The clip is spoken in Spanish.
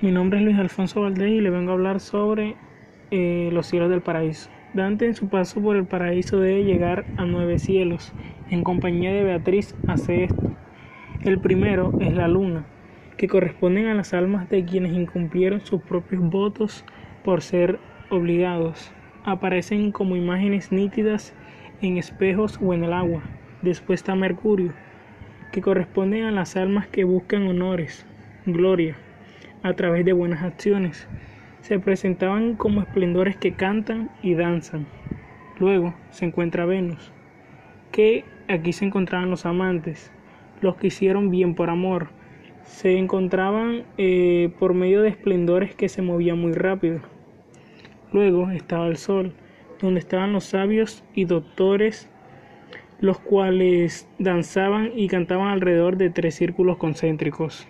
Mi nombre es Luis Alfonso Valdés y le vengo a hablar sobre eh, los cielos del paraíso. Dante en su paso por el paraíso debe llegar a nueve cielos. En compañía de Beatriz hace esto. El primero es la luna, que corresponden a las almas de quienes incumplieron sus propios votos por ser obligados. Aparecen como imágenes nítidas en espejos o en el agua. Después está Mercurio, que corresponden a las almas que buscan honores, gloria, a través de buenas acciones. Se presentaban como esplendores que cantan y danzan. Luego se encuentra Venus, que aquí se encontraban los amantes, los que hicieron bien por amor. Se encontraban eh, por medio de esplendores que se movían muy rápido. Luego estaba el Sol, donde estaban los sabios y doctores, los cuales danzaban y cantaban alrededor de tres círculos concéntricos.